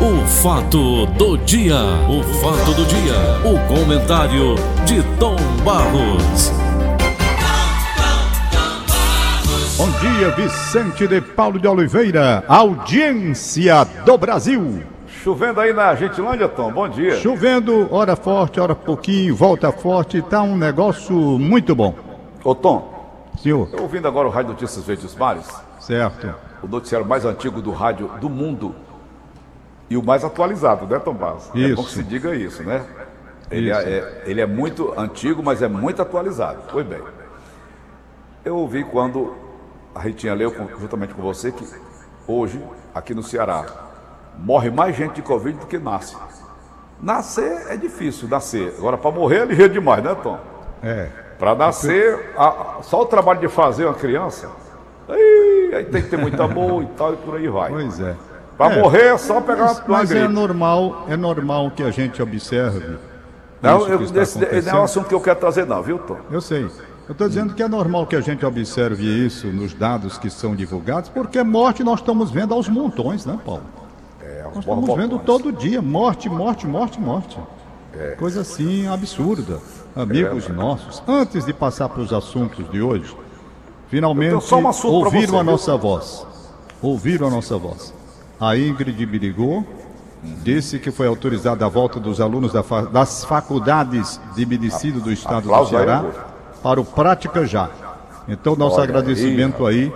O fato do dia, o fato do dia, o comentário de Tom Barros. Bom dia, Vicente de Paulo de Oliveira, audiência do Brasil. Chovendo aí na Gentilândia, Tom, bom dia. Chovendo, hora forte, hora pouquinho, volta forte, tá um negócio muito bom. Ô Tom, Senhor, eu ouvindo agora o Rádio Notícias Verdes Mares, certo. o noticiário mais antigo do rádio do mundo e o mais atualizado, né, Tom Barros? É bom que Isso. se diga isso, né? Ele Isso. é, é- ele é muito antigo, mas é muito atualizado. Pois bem, eu ouvi quando a Ritinha leu juntamente com você que hoje, aqui no Ceará, morre mais gente de Covid do que nasce. Nascer é difícil, nascer. Agora, para morrer é ligeiro demais, né, Tom? É. Para nascer, a- só o trabalho de fazer uma criança, aí, aí tem que ter muito amor e tal, e por aí vai. Pois é. Para É, morrer é só pegar Mas, uma mas é normal, é normal que a gente observe. Não, eu, esse, não é o assunto que eu quero trazer, não, viu, Tom? Eu sei. Eu estou dizendo que é normal que a gente observe isso nos dados que são divulgados, porque morte nós estamos vendo aos montões, né, Paulo? É, Nós estamos vendo todo dia morte, morte, morte, morte. É. Coisa assim absurda. Amigos nossos, antes de passar para os assuntos de hoje, finalmente um ouviram você, a viu? nossa voz. Ouviram a nossa voz. A Ingrid ligou, disse que foi autorizada a volta dos alunos das faculdades de medicina do estado do aí, Ceará para o Prática Já. Então, nosso Olha agradecimento aí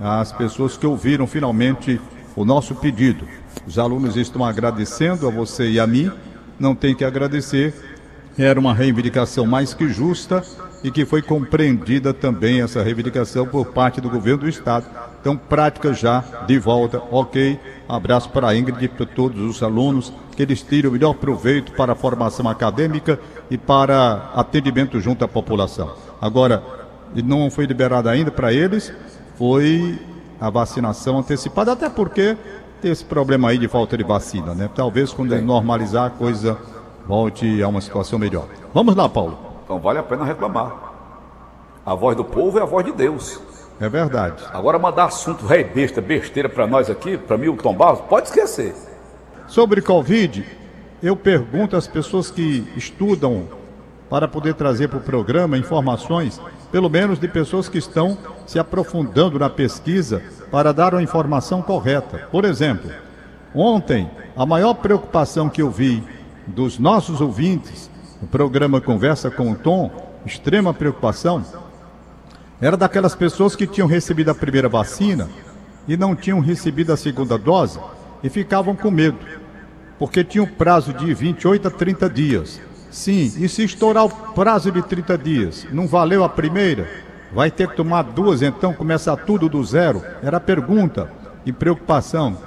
às pessoas que ouviram finalmente o nosso pedido. Os alunos estão agradecendo a você e a mim, não tem que agradecer. Era uma reivindicação mais que justa e que foi compreendida também essa reivindicação por parte do governo do estado. Então, prática já de volta, ok. Abraço para a Ingrid e para todos os alunos, que eles tirem o melhor proveito para a formação acadêmica e para atendimento junto à população. Agora, não foi liberado ainda para eles, foi a vacinação antecipada, até porque tem esse problema aí de falta de vacina, né? Talvez quando normalizar a coisa volte a uma situação melhor. Vamos lá, Paulo. Então vale a pena reclamar. A voz do povo é a voz de Deus. É verdade. Agora mandar assunto rei besta, besteira para nós aqui, para mim o Tom Barros, pode esquecer. Sobre Covid, eu pergunto às pessoas que estudam para poder trazer para o programa informações, pelo menos de pessoas que estão se aprofundando na pesquisa para dar uma informação correta. Por exemplo, ontem, a maior preocupação que eu vi dos nossos ouvintes no programa Conversa com o Tom, extrema preocupação, era daquelas pessoas que tinham recebido a primeira vacina e não tinham recebido a segunda dose e ficavam com medo, porque tinha um prazo de 28 a 30 dias. Sim, e se estourar o prazo de 30 dias, não valeu a primeira? Vai ter que tomar duas, então começar tudo do zero? Era a pergunta e preocupação.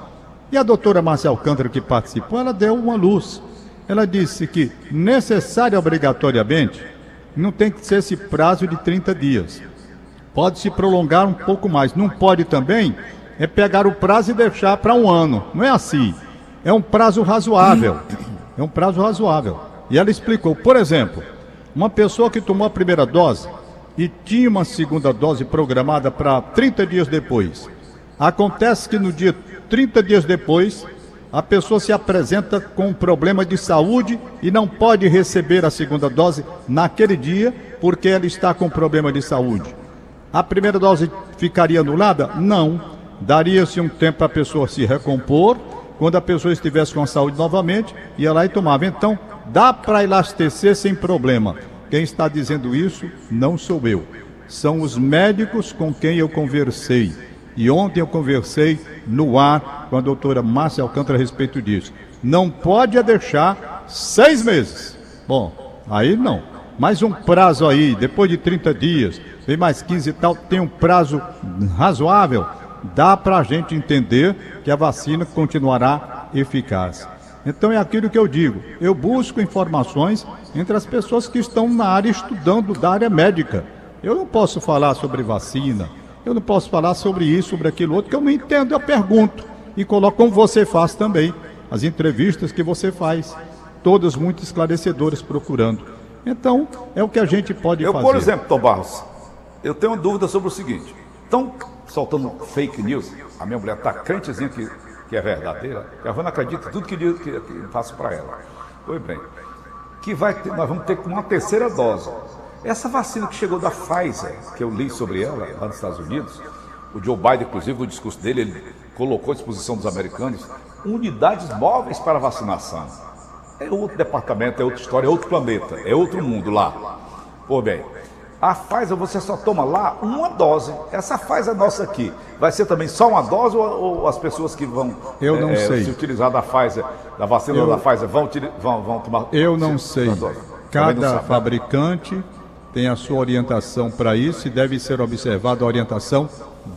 E a doutora Marcia Alcântara, que participou, ela deu uma luz. Ela disse que, necessário obrigatoriamente, não tem que ser esse prazo de 30 dias pode se prolongar um pouco mais. Não pode também é pegar o prazo e deixar para um ano. Não é assim. É um prazo razoável. É um prazo razoável. E ela explicou, por exemplo, uma pessoa que tomou a primeira dose e tinha uma segunda dose programada para 30 dias depois. Acontece que no dia 30 dias depois, a pessoa se apresenta com um problema de saúde e não pode receber a segunda dose naquele dia porque ela está com problema de saúde. A primeira dose ficaria anulada? Não. Daria-se um tempo para a pessoa se recompor. Quando a pessoa estivesse com a saúde novamente, ia lá e tomava. Então, dá para elastecer sem problema. Quem está dizendo isso não sou eu. São os médicos com quem eu conversei. E ontem eu conversei no ar com a doutora Márcia Alcântara a respeito disso. Não pode deixar seis meses. Bom, aí não. Mais um prazo aí, depois de 30 dias, vem mais 15 e tal, tem um prazo razoável, dá para a gente entender que a vacina continuará eficaz. Então é aquilo que eu digo, eu busco informações entre as pessoas que estão na área estudando da área médica. Eu não posso falar sobre vacina, eu não posso falar sobre isso, sobre aquilo outro, que eu não entendo, eu pergunto. E coloco como você faz também, as entrevistas que você faz, todas muito esclarecedoras procurando. Então, é o que a gente pode Eu, fazer. por exemplo, Tom Barros, eu tenho uma dúvida sobre o seguinte. Estão soltando fake news. A minha mulher está crentezinha que que é verdadeira, que a Havana acredita em tudo que, que, que faço para ela. Pois bem, que vai ter, nós vamos ter uma terceira dose. Essa vacina que chegou da Pfizer, que eu li sobre ela lá nos Estados Unidos, o Joe Biden, inclusive, no discurso dele, ele colocou à disposição dos americanos unidades móveis para vacinação. É outro departamento, é outra história, é outro planeta, é outro mundo lá. Pô, bem, a Pfizer você só toma lá uma dose. Essa Pfizer nossa aqui, vai ser também só uma dose ou, ou as pessoas que vão Eu não é, sei. se utilizar da Pfizer, da vacina Eu- da Pfizer, vão, vão, vão tomar. Eu não se- sei. não Cada sabe, né? fabricante tem a sua orientação para isso e deve ser observada a orientação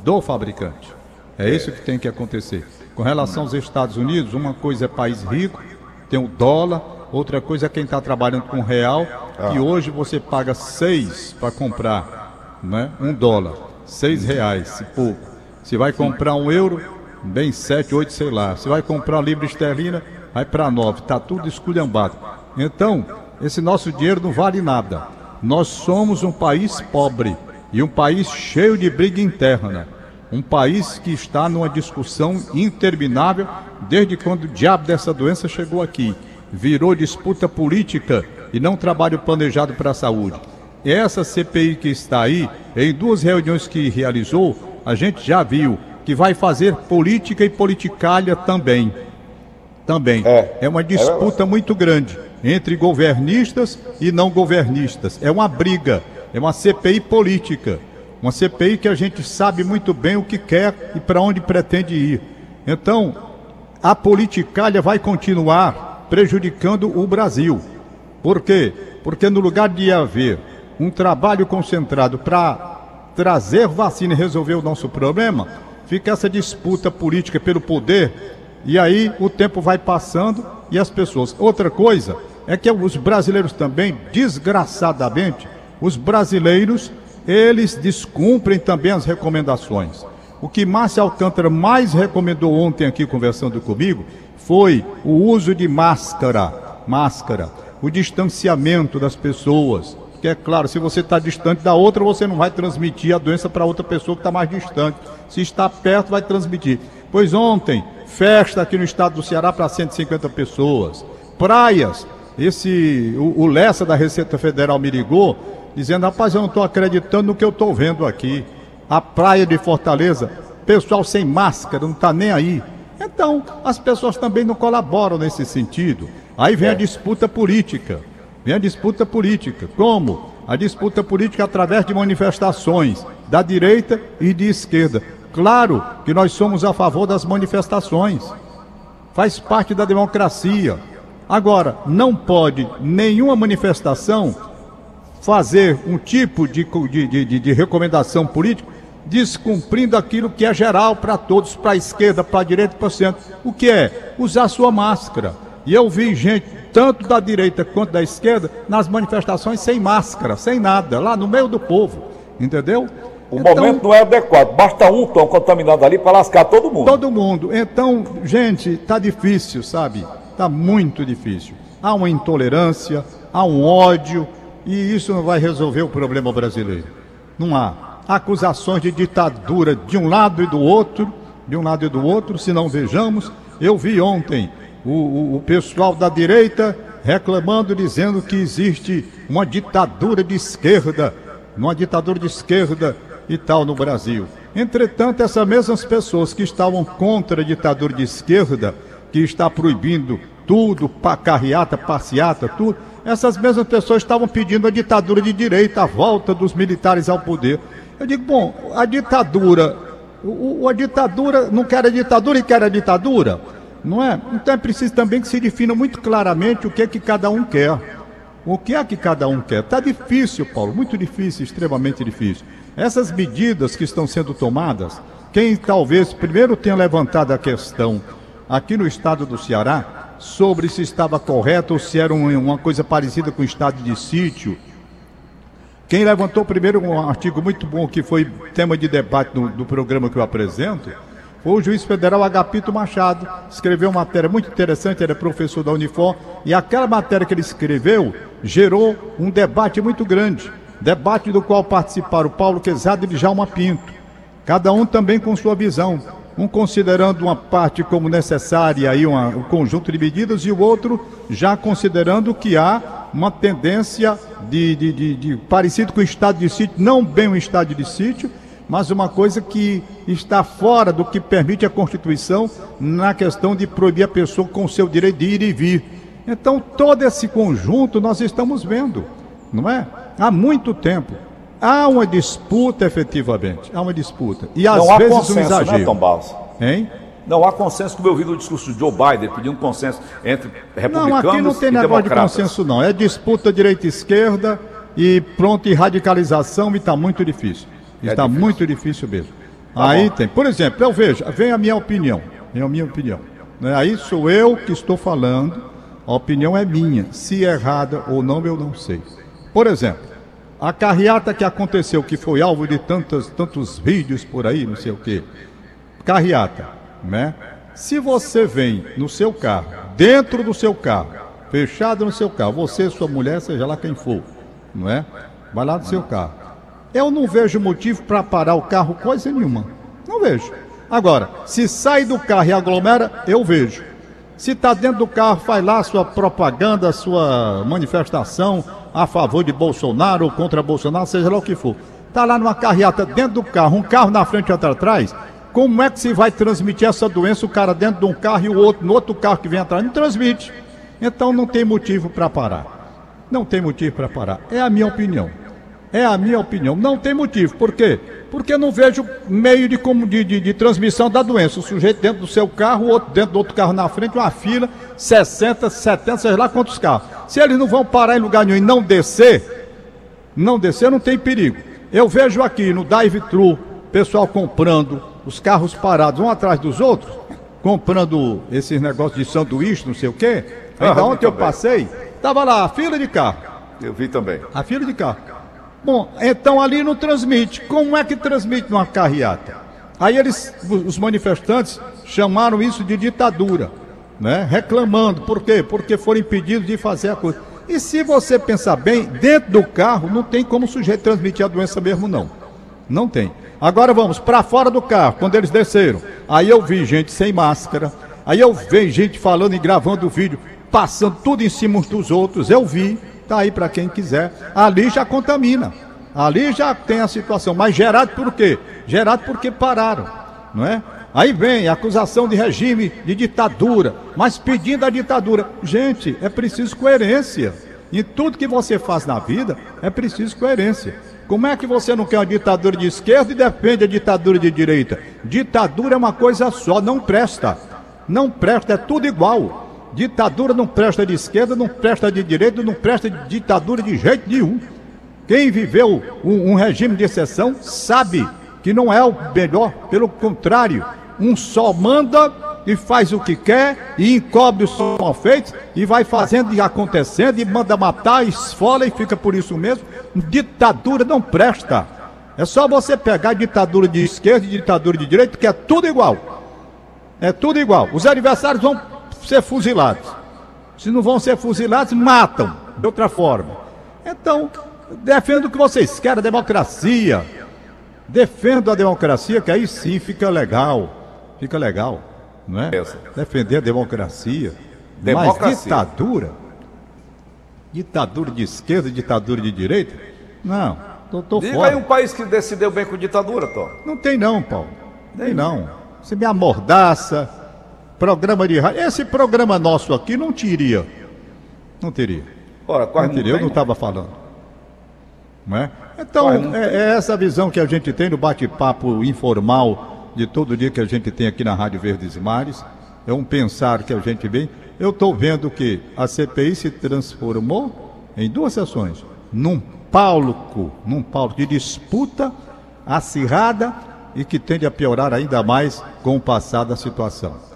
do fabricante. É isso que tem que acontecer. Com relação aos Estados Unidos, uma coisa é país rico, tem o dólar, outra coisa é quem está trabalhando com real, que hoje você paga seis para comprar, né? um dólar, seis reais e pouco. Se vai comprar um euro, bem sete, oito, sei lá. Se vai comprar libra esterlina, vai para nove. Está tudo esculhambado. Então, esse nosso dinheiro não vale nada. Nós somos um país pobre e um país cheio de briga interna. Um país que está numa discussão interminável desde quando o diabo dessa doença chegou aqui. Virou disputa política e não trabalho planejado para a saúde. Essa CPI que está aí, em duas reuniões que realizou, a gente já viu que vai fazer política e politicalha também. Também. É. uma disputa muito grande entre governistas e não governistas. É uma briga, é uma CPI política. Uma CPI que a gente sabe muito bem o que quer e para onde pretende ir. Então, a politicalha vai continuar prejudicando o Brasil. Por quê? Porque no lugar de haver um trabalho concentrado para trazer vacina e resolver o nosso problema, fica essa disputa política pelo poder e aí o tempo vai passando e as pessoas. Outra coisa é que os brasileiros também, desgraçadamente, os brasileiros, eles descumprem também as recomendações. O que Márcia Alcântara mais recomendou ontem aqui conversando comigo foi o uso de máscara, máscara, o distanciamento das pessoas. Que é claro, se você está distante da outra, você não vai transmitir a doença para outra pessoa que está mais distante. Se está perto, vai transmitir. Pois ontem, festa aqui no estado do Ceará para 150 pessoas. Praias, esse o, o Lessa da Receita Federal me ligou, dizendo, rapaz, eu não estou acreditando no que eu estou vendo aqui. A praia de Fortaleza, pessoal sem máscara, não está nem aí. Então, as pessoas também não colaboram nesse sentido. Aí vem a disputa política. Vem a disputa política. Como? A disputa política através de manifestações da direita e de esquerda. Claro que nós somos a favor das manifestações. Faz parte da democracia. Agora, não pode nenhuma manifestação fazer um tipo de, de, de, de recomendação política descumprindo aquilo que é geral para todos, para a esquerda, para a direita e para o centro. O que é? Usar sua máscara. E eu vi gente, tanto da direita quanto da esquerda, nas manifestações sem máscara, sem nada, lá no meio do povo. Entendeu? O momento não é adequado. Basta um tom contaminado ali para lascar todo mundo. Todo mundo. Então, gente, tá difícil, sabe? Tá muito difícil. Há uma intolerância, há um ódio, e isso não vai resolver o problema brasileiro. Não há. Acusações de ditadura de um lado e do outro, de um lado e do outro, se não vejamos. Eu vi ontem o, o, o pessoal da direita reclamando, dizendo que existe uma ditadura de esquerda, uma ditadura de esquerda e tal no Brasil. Entretanto, essas mesmas pessoas que estavam contra a ditadura de esquerda, que está proibindo tudo, pa- carreata, passeata, tudo, essas mesmas pessoas estavam pedindo a ditadura de direita, a volta dos militares ao poder. Eu digo, bom, a ditadura, o, a ditadura não quer a ditadura e quer a ditadura, não é? Então é preciso também que se defina muito claramente o que é que cada um quer. O que é que cada um quer? Está difícil, Paulo, muito difícil, extremamente difícil. Essas medidas que estão sendo tomadas, quem talvez primeiro tenha levantado a questão aqui no estado do Ceará sobre se estava correto ou se era um- uma coisa parecida com o estado de sítio. Quem levantou primeiro um artigo muito bom que foi tema de debate do, do programa que eu apresento foi o juiz federal Agapito Machado. Escreveu uma matéria muito interessante, ele é professor da Unifor, e aquela matéria que ele escreveu gerou um debate muito grande. Debate do qual participaram Paulo Quezado e Djalma Pinto. Cada um também com sua visão. Um considerando uma parte como necessária aí uma, um conjunto de medidas e o outro já considerando que há uma tendência de, de, de, de parecido com o estado de sítio, não bem um estado de sítio, mas uma coisa que está fora do que permite a Constituição na questão de proibir a pessoa com seu direito de ir e vir. Então, todo esse conjunto nós estamos vendo, não é? Há muito tempo. Há uma disputa, efetivamente. Há uma disputa. E às Não vezes há consenso, um exagero. né, Tom Barros? Hein? Não há consenso, como eu vi no discurso de Joe Biden, pedindo consenso entre republicanos Não, aqui não tem negócio de consenso, não. É disputa direita-esquerda e pronto, e radicalização, e está muito difícil. É Está difícil. muito difícil mesmo. Tá Aí bom. tem. Por exemplo, eu vejo, vem a minha opinião. Vem a minha opinião. né? Aí sou eu que estou falando, a opinião é minha. Se é errada ou não, eu não sei. Por exemplo, a carreata que aconteceu, que foi alvo de tantos, tantos vídeos por aí, não sei o quê. Carreata, né? Se você vem no seu carro, dentro do seu carro, fechado no seu carro, você, sua mulher, seja lá quem for, não é? Vai lá no seu carro. Eu não vejo motivo para parar o carro coisa nenhuma. Não vejo. Agora, se sai do carro e aglomera, eu vejo. Se está dentro do carro, faz lá sua propaganda, sua manifestação a favor de Bolsonaro ou contra Bolsonaro, seja lá o que for. Está lá numa carreata dentro do carro, um carro na frente e outro atrás. Como é que se vai transmitir essa doença, o cara dentro de um carro e o outro no outro carro que vem atrás? Não transmite. Então não tem motivo para parar. Não tem motivo para parar. É a minha opinião. É a minha opinião. Não tem motivo. Por quê? Porque eu não vejo meio de, como- de, de- de transmissão da doença. O sujeito dentro do seu carro, o outro dentro do outro carro na frente, uma fila, 60, 70, sei lá quantos carros. Se eles não vão parar em lugar nenhum e não descer, não descer não tem perigo. Eu vejo aqui no drive-thru, pessoal comprando, os carros parados um atrás dos outros, comprando esses negócios de sanduíche, não sei o quê. Ainda Ah, ontem eu passei, tava lá a fila de carro. Eu vi também. A fila de carro. Bom, então ali não transmite. Como é que transmite numa carreata? Aí eles, os manifestantes, chamaram isso de ditadura, né? Reclamando. Por quê? Porque foram impedidos de fazer a coisa. E se você pensar bem, dentro do carro não tem como o sujeito transmitir a doença mesmo, não. Não tem. Agora vamos para fora do carro, quando eles desceram. Aí eu vi gente sem máscara. Aí eu vi gente falando e gravando vídeo, passando tudo em cima uns dos outros. Eu vi, tá aí para quem quiser. Ali já contamina. Ali já tem a situação. Mas gerado por quê? Gerado porque pararam, não é? Aí vem acusação de regime de ditadura, mas pedindo a ditadura. Gente, é preciso coerência. Em tudo que você faz na vida, é preciso coerência. Como é que você não quer uma ditadura de esquerda e defende a ditadura de direita? Ditadura é uma coisa só, não presta. Não presta, é tudo igual. Ditadura não presta de esquerda, não presta de direita, não presta de ditadura de jeito nenhum. Quem viveu um, um regime de exceção sabe que não é o melhor, pelo contrário, um só manda e faz o que quer e encobre os mal feitos e vai fazendo e acontecendo e manda matar, esfola e fica por isso mesmo. Ditadura não presta. É só você pegar ditadura de esquerda e ditadura de direita, que é tudo igual. É tudo igual. Os adversários vão ser fuzilados. Se não vão ser fuzilados, matam de outra forma. Então, defendo o que vocês querem, a democracia. Defendo a democracia, que aí sim fica legal. Fica legal, não é? Defender a democracia. Mas Democracia. ditadura? Ditadura de esquerda, ditadura de direita? Não, tô, tô Diga fora. aí um país que decidiu bem com ditadura, Tom. Não tem não, Paulo. Tem não. Você me amordaça, programa de rádio. Esse programa nosso aqui não teria. Não teria. Ora, quase Não teria, eu não estava falando. Não é? Então, é, é essa visão que a gente tem no bate-papo informal de todo dia que a gente tem aqui na Rádio Verdes e Mares. É um pensar que a gente vem. Eu estou vendo que a CPI se transformou em duas sessões. Num palco, num palco de disputa acirrada e que tende a piorar ainda mais com o passar da situação.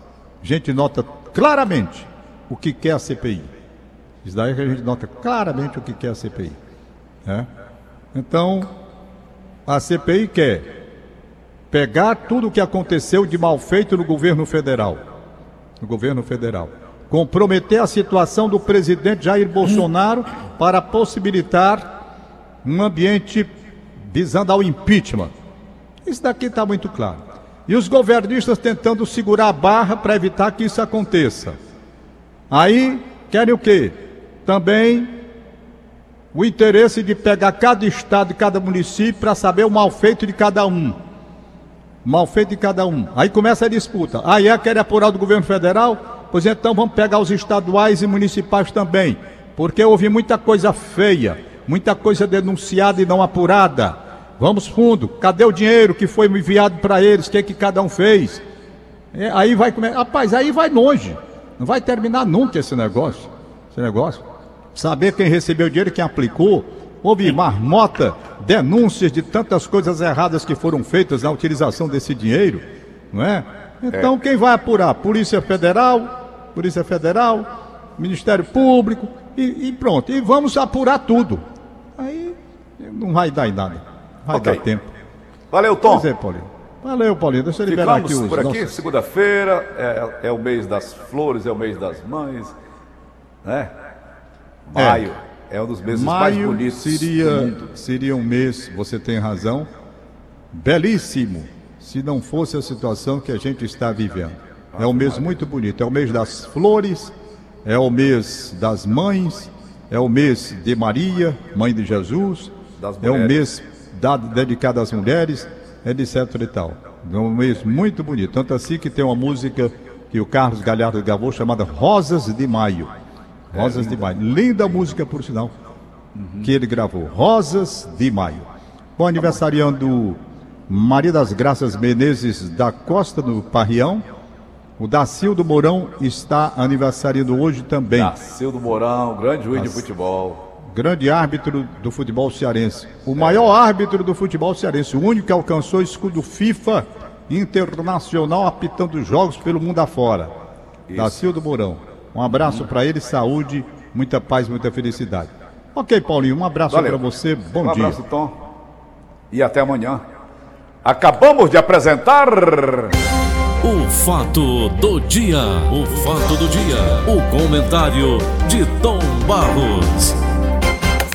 A gente nota claramente o que quer a CPI. Isso daí que a gente nota claramente o que quer a CPI. né? Então, a CPI quer pegar tudo o que aconteceu de mal feito no governo federal. No governo federal. Comprometer a situação do presidente Jair Bolsonaro para possibilitar um ambiente visando ao impeachment. Isso daqui está muito claro. E os governistas tentando segurar a barra para evitar que isso aconteça. Aí querem o quê? Também o interesse de pegar cada estado e cada município para saber o mal feito de cada um. Mal feito de cada um. Aí começa a disputa. Aí é querer apurar do governo federal? Pois então vamos pegar os estaduais e municipais também. Porque houve muita coisa feia, muita coisa denunciada e não apurada. Vamos fundo. Cadê o dinheiro que foi enviado para eles? O que, é que cada um fez? É, aí vai começar. Rapaz, aí vai longe. Não vai terminar nunca esse negócio. Esse negócio. Saber quem recebeu o dinheiro, quem aplicou. Houve marmota, denúncias de tantas coisas erradas que foram feitas na utilização desse dinheiro, não é? Então é. quem vai apurar? Polícia Federal, Polícia Federal, Ministério Público e, e, pronto. E vamos apurar tudo. Aí não vai dar em nada. Vai okay. dar tempo. Valeu, Tom. Pois é, Paulinho. Valeu, Paulinho. Deixa eu liberar Ficamos aqui os por aqui, nossos... segunda-feira, é, é, o mês das flores, é o mês das mães, né? Maio é, é um dos meses Maio mais bonitos seria, seria um mês, você tem razão, belíssimo, se não fosse a situação que a gente está vivendo. É um mês muito bonito, é o mês das flores, é o mês das mães, é o mês de Maria, mãe de Jesus, é o mês dado, dedicado às mulheres, etc e tal. É um mês muito bonito. Tanto assim que tem uma música que o Carlos Galhardo gravou chamada Rosas de Maio. Rosas é, de Maio. Linda música, por sinal, uhum. que ele gravou. Rosas de Maio. Bom, aniversariando Maria das Graças Menezes da Costa, no Parrião. O Dacildo Mourão está aniversariando hoje também. Dacildo Mourão, grande juiz de futebol grande árbitro do futebol cearense. O maior árbitro do futebol cearense, o único que alcançou escudo FIFA internacional apitando jogos pelo mundo afora. Isso. Dacildo Mourão. Um abraço para ele, saúde, muita paz, muita felicidade. Ok, Paulinho, um abraço para você, bom um dia. Um abraço, Tom. E até amanhã. Acabamos de apresentar. O fato do dia. O fato do dia. O comentário de Tom Barros.